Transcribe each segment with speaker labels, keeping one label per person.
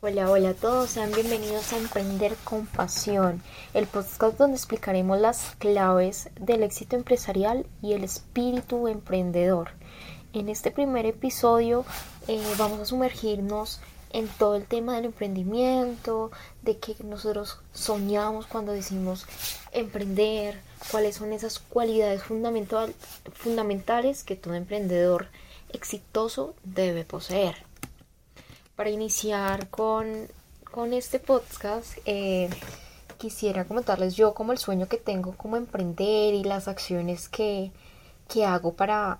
Speaker 1: Hola, hola a todos, sean bienvenidos a Emprender con Pasión, el podcast donde explicaremos las claves del éxito empresarial y el espíritu emprendedor. En este primer episodio eh, vamos a sumergirnos en todo el tema del emprendimiento, de que nosotros soñamos cuando decimos emprender, cuáles son esas cualidades fundamental, fundamentales que todo emprendedor exitoso debe poseer para iniciar con, este podcast, eh, quisiera comentarles yo como el sueño que tengo como emprender y las acciones que, hago para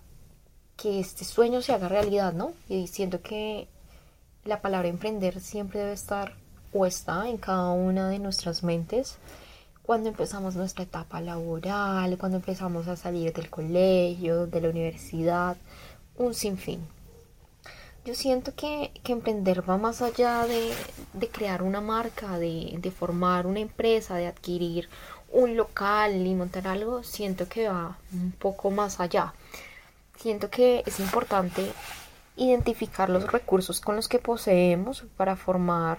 Speaker 1: que este sueño se haga realidad, ¿no? Y siento que la palabra emprender siempre debe estar o está en cada una de nuestras mentes cuando empezamos nuestra etapa laboral, cuando empezamos a salir del colegio, de la universidad, un sinfín. Yo siento que, emprender va más allá de, crear una marca, de, formar una empresa, de adquirir un local y montar algo. Siento que va un poco más allá. Siento que es importante identificar los recursos con los que poseemos para formar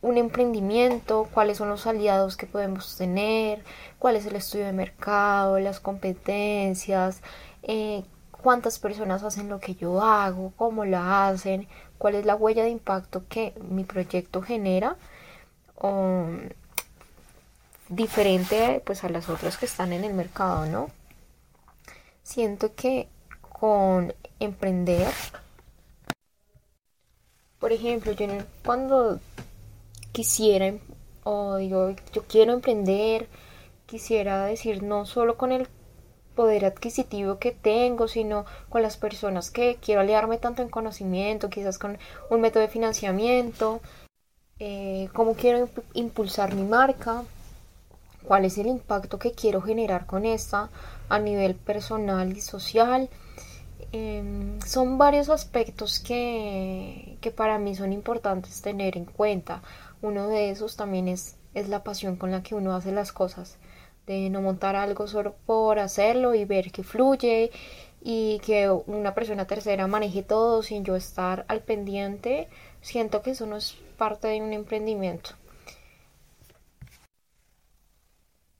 Speaker 1: un emprendimiento, cuáles son los aliados que podemos tener, cuál es el estudio de mercado, las competencias, eh, cuántas personas hacen lo que yo hago, cómo la hacen, cuál es la huella de impacto que mi proyecto genera, diferente pues a las otras que están en el mercado, ¿no? Siento que con emprender, por ejemplo, yo cuando quisiera o digo yo quiero emprender, quisiera decir no solo con el poder adquisitivo que tengo, sino con las personas que quiero aliarme tanto en conocimiento, quizás con un método de financiamiento, eh, cómo quiero impulsar mi marca, cuál es el impacto que quiero generar con esta a nivel personal y social. Em, son varios aspectos que, que, para mí son importantes tener en cuenta. Uno de esos también es, es la pasión con la que uno hace las cosas de no montar algo solo por hacerlo y ver que fluye y que una persona tercera maneje todo sin yo estar al pendiente, siento que eso no es parte de un emprendimiento.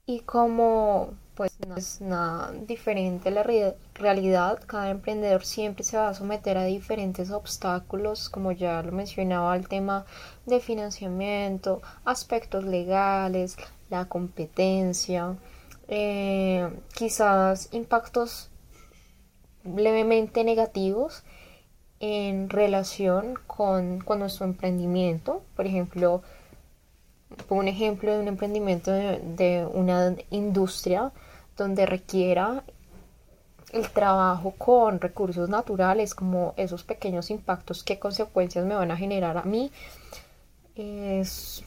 Speaker 1: Y como pues no es nada diferente la realidad, cada emprendedor siempre se va a someter a diferentes obstáculos, como ya lo mencionaba, el tema de financiamiento, aspectos legales, la competencia, eh, quizás impactos levemente negativos en relación con, nuestro emprendimiento. Por ejemplo, un ejemplo de un emprendimiento de, una industria donde requiera el trabajo con recursos naturales, como esos pequeños impactos, qué consecuencias me van a generar a mí, es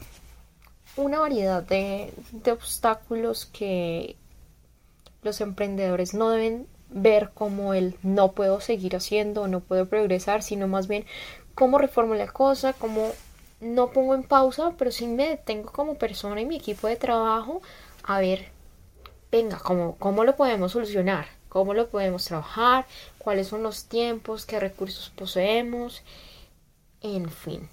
Speaker 1: una variedad de, obstáculos que los emprendedores no deben ver como el no puedo seguir haciendo, no puedo progresar, sino más bien cómo reformo la cosa, cómo no pongo en pausa, pero sí me detengo como persona y mi equipo de trabajo a ver, venga, cómo, cómo lo podemos solucionar, cómo lo podemos trabajar, cuáles son los tiempos, qué recursos poseemos, en fin.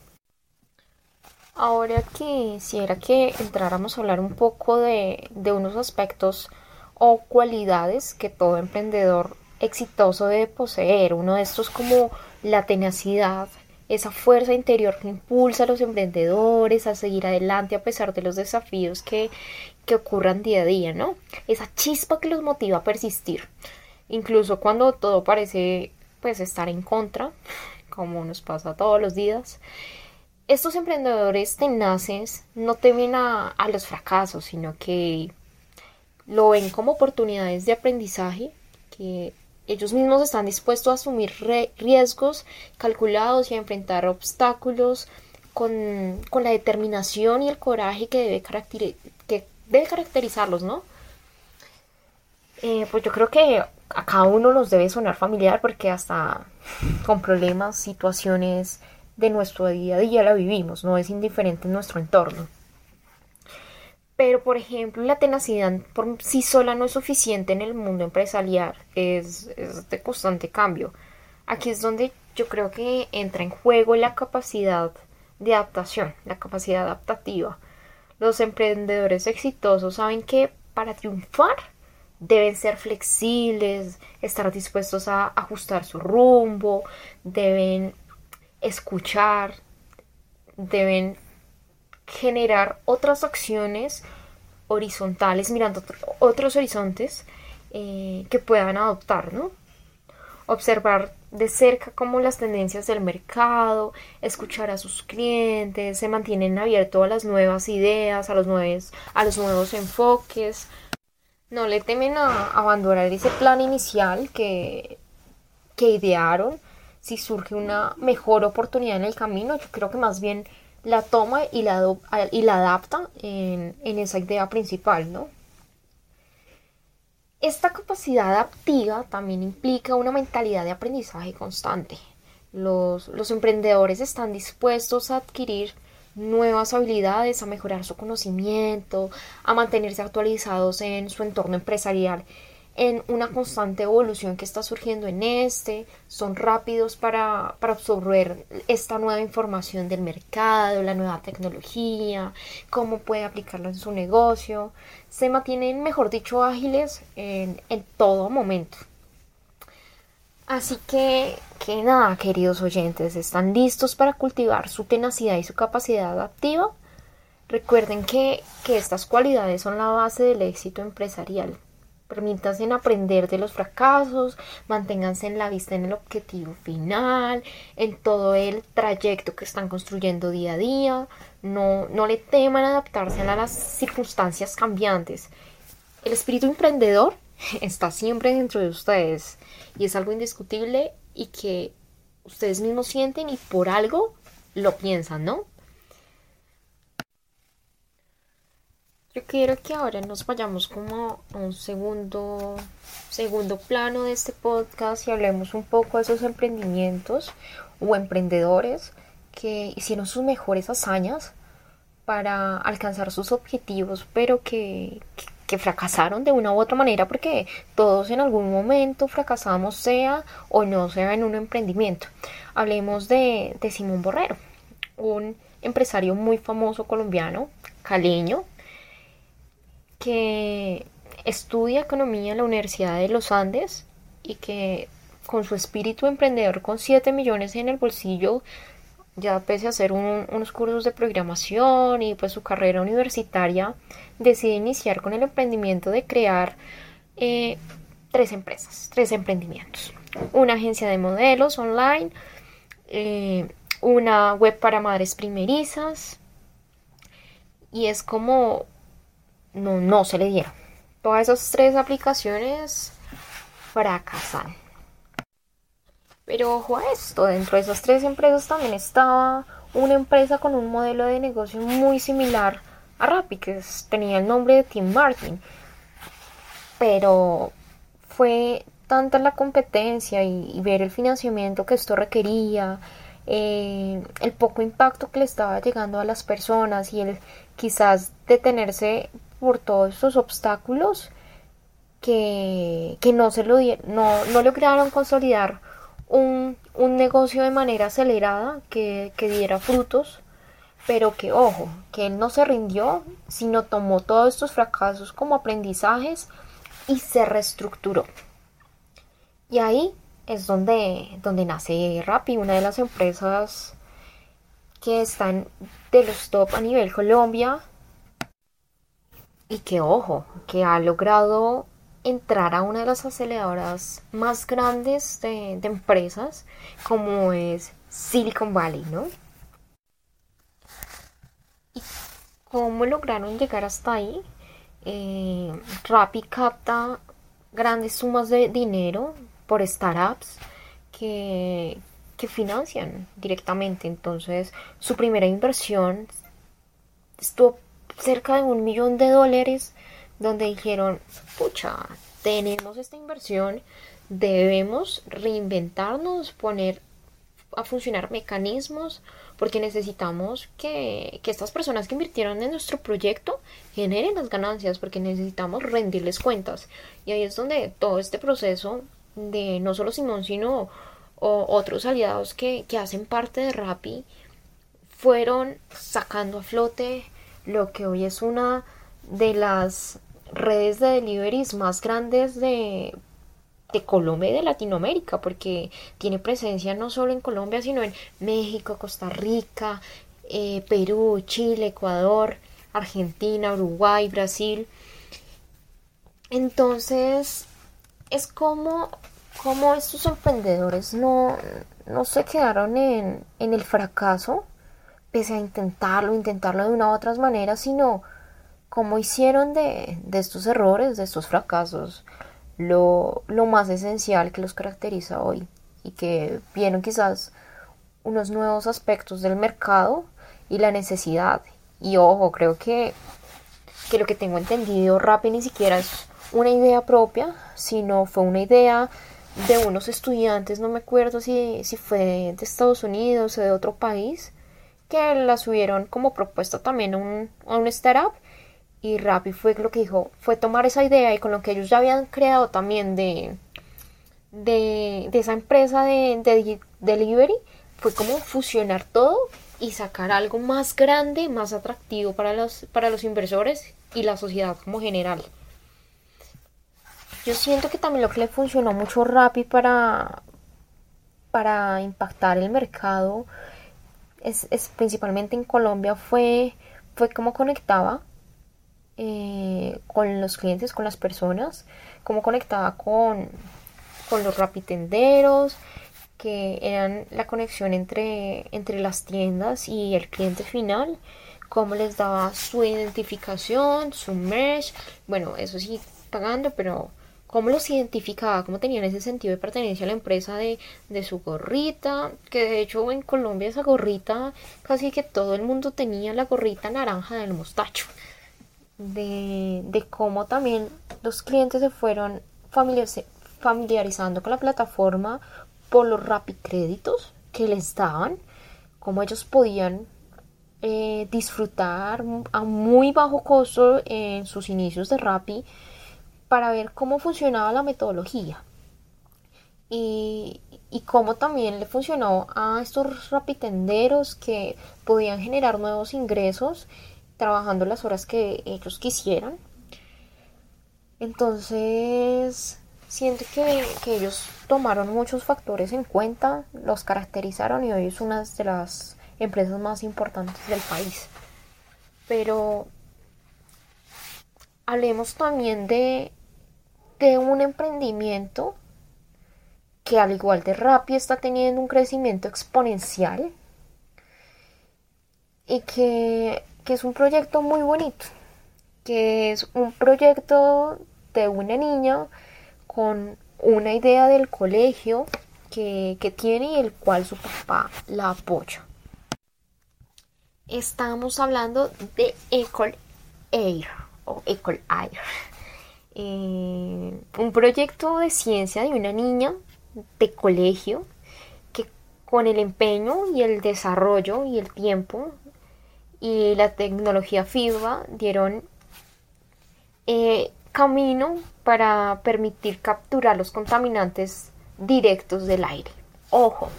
Speaker 1: Ahora quisiera que entráramos a hablar un poco de, unos aspectos o cualidades que todo emprendedor exitoso debe poseer. Uno de estos como la tenacidad, esa fuerza interior que impulsa a los emprendedores a seguir adelante a pesar de los desafíos que, que ocurran día a día, ¿no? Esa chispa que los motiva a persistir, incluso cuando todo parece pues estar en contra, como nos pasa todos los días. Estos emprendedores tenaces no temen a, los fracasos, sino que lo ven como oportunidades de aprendizaje, que ellos mismos están dispuestos a asumir riesgos calculados y a enfrentar obstáculos con, la determinación y el coraje que debe, que debe caracterizarlos, ¿no? Eh, pues yo creo que a cada uno nos debe sonar familiar porque hasta con problemas, situaciones de nuestro día a día la vivimos, no es indiferente en nuestro entorno. Pero, por ejemplo, la tenacidad por sí sola no es suficiente en el mundo empresarial, es, de constante cambio. Aquí es donde yo creo que entra en juego la capacidad de adaptación, la capacidad adaptativa. Los emprendedores exitosos saben que para triunfar deben ser flexibles, estar dispuestos a ajustar su rumbo, deben escuchar, deben generar otras acciones horizontales, mirando otros horizontes eh, que puedan adoptar, ¿no? Observar de cerca cómo las tendencias del mercado, escuchar a sus clientes, se mantienen abiertos a las nuevas ideas, a los nuevos, a los nuevos enfoques. No le temen a abandonar ese plan inicial que, que idearon. Si surge una mejor oportunidad en el camino, yo creo que más bien la toma y la, y la adapta en, en esa idea principal, ¿no? Esta capacidad adaptiva también implica una mentalidad de aprendizaje constante. Los, los, emprendedores están dispuestos a adquirir nuevas habilidades, a mejorar su conocimiento, a mantenerse actualizados en su entorno empresarial en una constante evolución que está surgiendo en este, son rápidos para, para, absorber esta nueva información del mercado, la nueva tecnología, cómo puede aplicarlo en su negocio, se mantienen, mejor dicho, ágiles en, en todo momento. Así que, que nada, queridos oyentes, ¿están listos para cultivar su tenacidad y su capacidad adaptiva? Recuerden que, que estas cualidades son la base del éxito empresarial. Permítanse aprender de los fracasos, manténganse en la vista en el objetivo final, en todo el trayecto que están construyendo día a día. No, no le teman adaptarse a las circunstancias cambiantes. El espíritu emprendedor está siempre dentro de ustedes y es algo indiscutible y que ustedes mismos sienten y por algo lo piensan, ¿no? Yo quiero que ahora nos vayamos como a un segundo, segundo plano de este podcast y hablemos un poco de esos emprendimientos o emprendedores que hicieron sus mejores hazañas para alcanzar sus objetivos, pero que, que, fracasaron de una u otra manera, porque todos en algún momento fracasamos, sea o no sea en un emprendimiento. Hablemos de, de Simón Borrero, un empresario muy famoso colombiano, caleño, que estudia economía en la Universidad de los Andes y que con su espíritu emprendedor con 7 millones en el bolsillo, ya pese a hacer unos cursos de programación y pues su carrera universitaria, decide iniciar con el emprendimiento de crear eh, tres empresas, tres emprendimientos. Una agencia de modelos online, eh, una web para madres primerizas y es como no, no se le dieron. Todas esas tres aplicaciones fracasan. Pero ojo a esto, dentro de esas tres empresas también estaba una empresa con un modelo de negocio muy similar a Rappi, que tenía el nombre de Tim Martin. Pero fue tanta la competencia y, ver el financiamiento que esto requería, eh, el poco impacto que le estaba llegando a las personas y el quizás detenerse por todos estos obstáculos que, no, se lo no, no lograron consolidar un, negocio de manera acelerada que, que diera frutos, pero que, ojo, que él no se rindió, sino tomó todos estos fracasos como aprendizajes y se reestructuró. Y ahí es donde, donde nace Rappi, una de las empresas que están de los top a nivel Colombia y que ojo, que ha logrado entrar a una de las aceleradoras más grandes de, empresas como es Silicon Valley, ¿no? ¿Y cómo lograron llegar hasta ahí? Eh, Rappi capta grandes sumas de dinero por startups que, que financian directamente. Entonces, su primera inversión estuvo cerca de un millón de dólares donde dijeron, pucha, tenemos esta inversión, debemos reinventarnos, poner a funcionar mecanismos, porque necesitamos que, que, estas personas que invirtieron en nuestro proyecto generen las ganancias, porque necesitamos rendirles cuentas. Y ahí es donde todo este proceso de no solo Simón, sino otros aliados que, que hacen parte de Rappi, fueron sacando a flote lo que hoy es una de las redes de deliveries más grandes de, de Colombia y de Latinoamérica, porque tiene presencia no solo en Colombia, sino en México, Costa Rica, eh, Perú, Chile, Ecuador, Argentina, Uruguay, Brasil. Entonces, es como, como estos emprendedores no, no se quedaron en, en el fracaso, pese a intentarlo, intentarlo de una u otras maneras, sino como hicieron de, de estos errores, de estos fracasos, lo, lo más esencial que los caracteriza hoy y que vieron quizás unos nuevos aspectos del mercado y la necesidad. Y ojo, creo que, que lo que tengo entendido, Rappi ni siquiera es una idea propia, sino fue una idea de unos estudiantes, no me acuerdo si, si fue de Estados Unidos o de otro país, que la subieron como propuesta también a un, a un startup y Rappi fue lo que dijo, fue tomar esa idea y con lo que ellos ya habían creado también de, de, esa empresa de, de, delivery, fue como fusionar todo y sacar algo más grande, más atractivo para los, para los inversores y la sociedad como general. Yo siento que también lo que le funcionó mucho Rappi para, para impactar el mercado, es, es principalmente en Colombia, fue, fue cómo conectaba eh, con los clientes, con las personas, cómo conectaba con, con los rapitenderos, que eran la conexión entre, entre las tiendas y el cliente final, cómo les daba su identificación, su mesh, bueno, eso sí, pagando, pero cómo los identificaba, cómo tenían ese sentido de pertenencia a la empresa de, su gorrita, que de hecho en Colombia esa gorrita, casi que todo el mundo tenía la gorrita naranja del mostacho. De, cómo también los clientes se fueron familiarizando con la plataforma por los créditos que les daban, cómo ellos podían eh, disfrutar a muy bajo costo en sus inicios de Rappi para ver cómo funcionaba la metodología y, cómo también le funcionó a estos rapitenderos que podían generar nuevos ingresos trabajando las horas que ellos quisieran. Entonces, siento que, ellos tomaron muchos factores en cuenta, los caracterizaron y hoy es una de las empresas más importantes del país. Pero hablemos también de, de un emprendimiento que al igual de Rappi está teniendo un crecimiento exponencial y que que es un proyecto muy bonito, que es un proyecto de una niña con una idea del colegio que, tiene y el cual su papá la apoya. Estamos hablando de Ecole Air o Ecole Air. Eh, un proyecto de ciencia de una niña de colegio que con el empeño y el desarrollo y el tiempo y la tecnología FIBA dieron eh, camino para permitir capturar los contaminantes directos del aire. Ojo,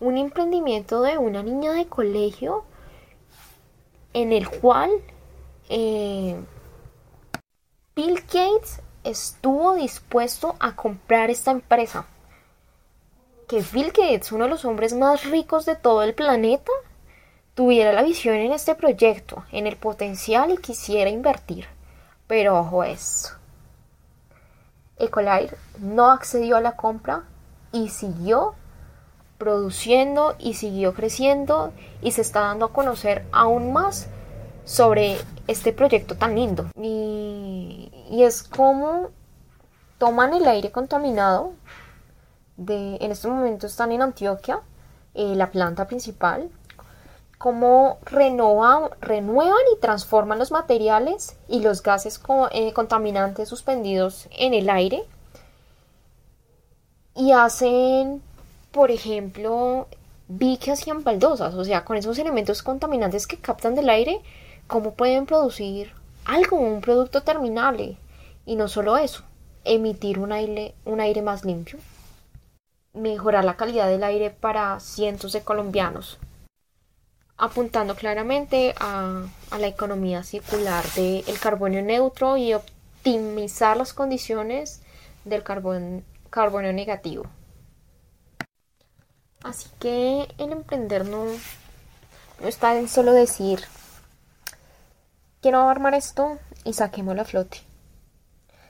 Speaker 1: un emprendimiento de una niña de colegio en el cual eh, Bill Gates estuvo dispuesto a comprar esta empresa. Que Bill Gates, uno de los hombres más ricos de todo el planeta, tuviera la visión en este proyecto, en el potencial y quisiera invertir. Pero ojo esto. Ecolair no accedió a la compra y siguió produciendo y siguió creciendo y se está dando a conocer aún más sobre este proyecto tan lindo. Y, es como toman el aire contaminado. De, en este momento están en Antioquia, eh, la planta principal, cómo renuevan y transforman los materiales y los gases eh, contaminantes suspendidos en el aire y hacen, por ejemplo, biques y baldosas, o sea, con esos elementos contaminantes que captan del aire, cómo pueden producir algo, un producto terminable. Y no solo eso, emitir un aire, un aire más limpio, mejorar la calidad del aire para cientos de colombianos. apuntando claramente a, la economía circular del carbono neutro y optimizar las condiciones del carbono negativo. Así que el emprender no está en solo decir quiero armar esto y saquémoslo a flote.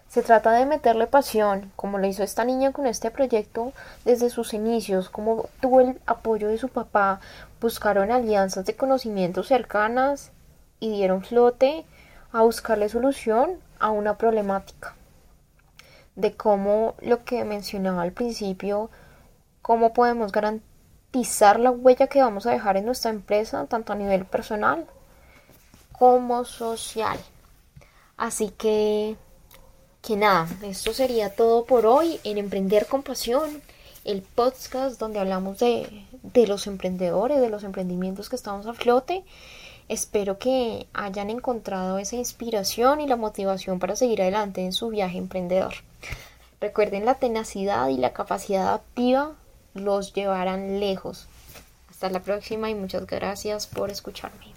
Speaker 1: Se trata de meterle pasión, como lo hizo esta niña con este proyecto desde sus inicios, como tuvo el apoyo de su papá, buscaron alianzas de conocimientos cercanas y dieron flote a buscarle solución a una problemática. De cómo lo que mencionaba al principio, cómo podemos garantizar la huella que vamos a dejar en nuestra empresa, tanto a nivel personal como social. Así que que nada, esto sería todo por hoy en Emprender con Pasión, el podcast donde hablamos de, de los emprendedores, de los emprendimientos que estamos a flote. Espero que hayan encontrado esa inspiración y la motivación para seguir adelante en su viaje emprendedor. Recuerden la tenacidad y la capacidad activa los llevarán lejos. Hasta la próxima y muchas gracias por escucharme.